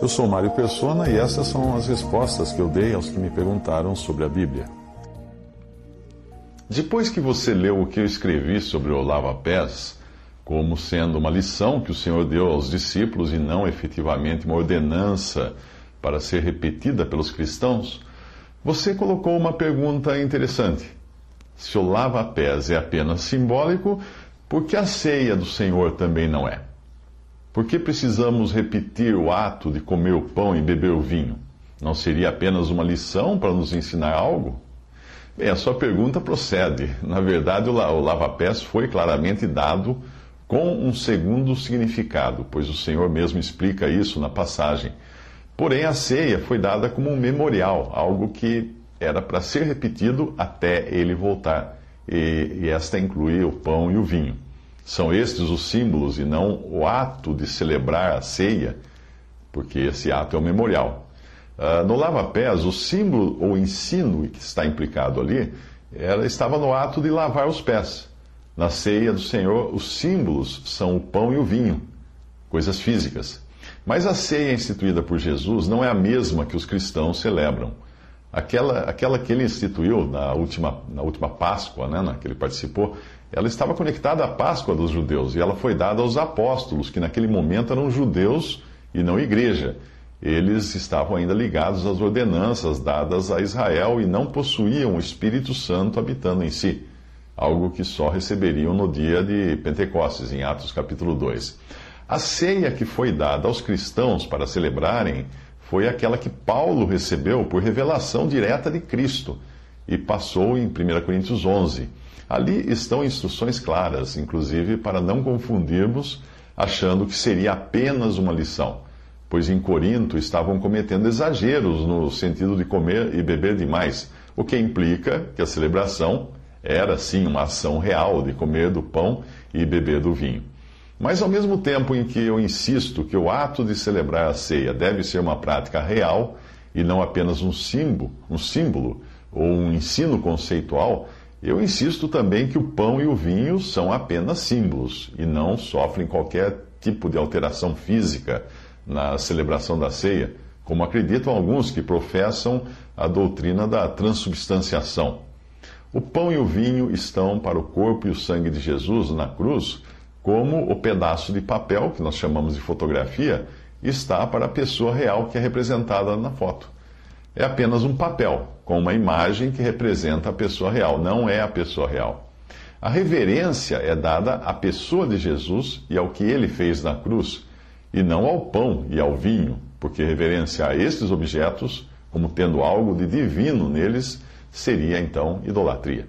Eu sou Mário Persona e essas são as respostas que eu dei aos que me perguntaram sobre a Bíblia. Depois que você leu o que eu escrevi sobre o lava-pés, como sendo uma lição que o Senhor deu aos discípulos e não efetivamente uma ordenança para ser repetida pelos cristãos, você colocou uma pergunta interessante. Se o lava-pés é apenas simbólico, por que a ceia do Senhor também não é? Por que precisamos repetir o ato de comer o pão e beber o vinho? Não seria apenas uma lição para nos ensinar algo? Bem, a sua pergunta procede. Na verdade, o lava-pés foi claramente dado com um segundo significado, pois o Senhor mesmo explica isso na passagem. Porém, a ceia foi dada como um memorial, algo que era para ser repetido até ele voltar. E, e esta inclui o pão e o vinho. São estes os símbolos e não o ato de celebrar a ceia, porque esse ato é o memorial. Uh, no lava-pés, o símbolo ou ensino que está implicado ali, ela estava no ato de lavar os pés. Na ceia do Senhor, os símbolos são o pão e o vinho, coisas físicas. Mas a ceia instituída por Jesus não é a mesma que os cristãos celebram. Aquela, aquela que ele instituiu na última, na última Páscoa, né, na que ele participou, ela estava conectada à Páscoa dos judeus e ela foi dada aos apóstolos, que naquele momento eram judeus e não igreja. Eles estavam ainda ligados às ordenanças dadas a Israel e não possuíam o Espírito Santo habitando em si algo que só receberiam no dia de Pentecostes, em Atos capítulo 2. A ceia que foi dada aos cristãos para celebrarem foi aquela que Paulo recebeu por revelação direta de Cristo e passou em 1 Coríntios 11. Ali estão instruções claras, inclusive para não confundirmos achando que seria apenas uma lição, pois em Corinto estavam cometendo exageros no sentido de comer e beber demais, o que implica que a celebração era sim uma ação real de comer do pão e beber do vinho. Mas ao mesmo tempo em que eu insisto que o ato de celebrar a ceia deve ser uma prática real e não apenas um símbolo, um símbolo ou um ensino conceitual, eu insisto também que o pão e o vinho são apenas símbolos e não sofrem qualquer tipo de alteração física na celebração da ceia, como acreditam alguns que professam a doutrina da transubstanciação. O pão e o vinho estão para o corpo e o sangue de Jesus na cruz, como o pedaço de papel, que nós chamamos de fotografia, está para a pessoa real que é representada na foto. É apenas um papel, com uma imagem que representa a pessoa real, não é a pessoa real. A reverência é dada à pessoa de Jesus e ao que ele fez na cruz, e não ao pão e ao vinho, porque reverenciar estes objetos, como tendo algo de divino neles, seria então idolatria.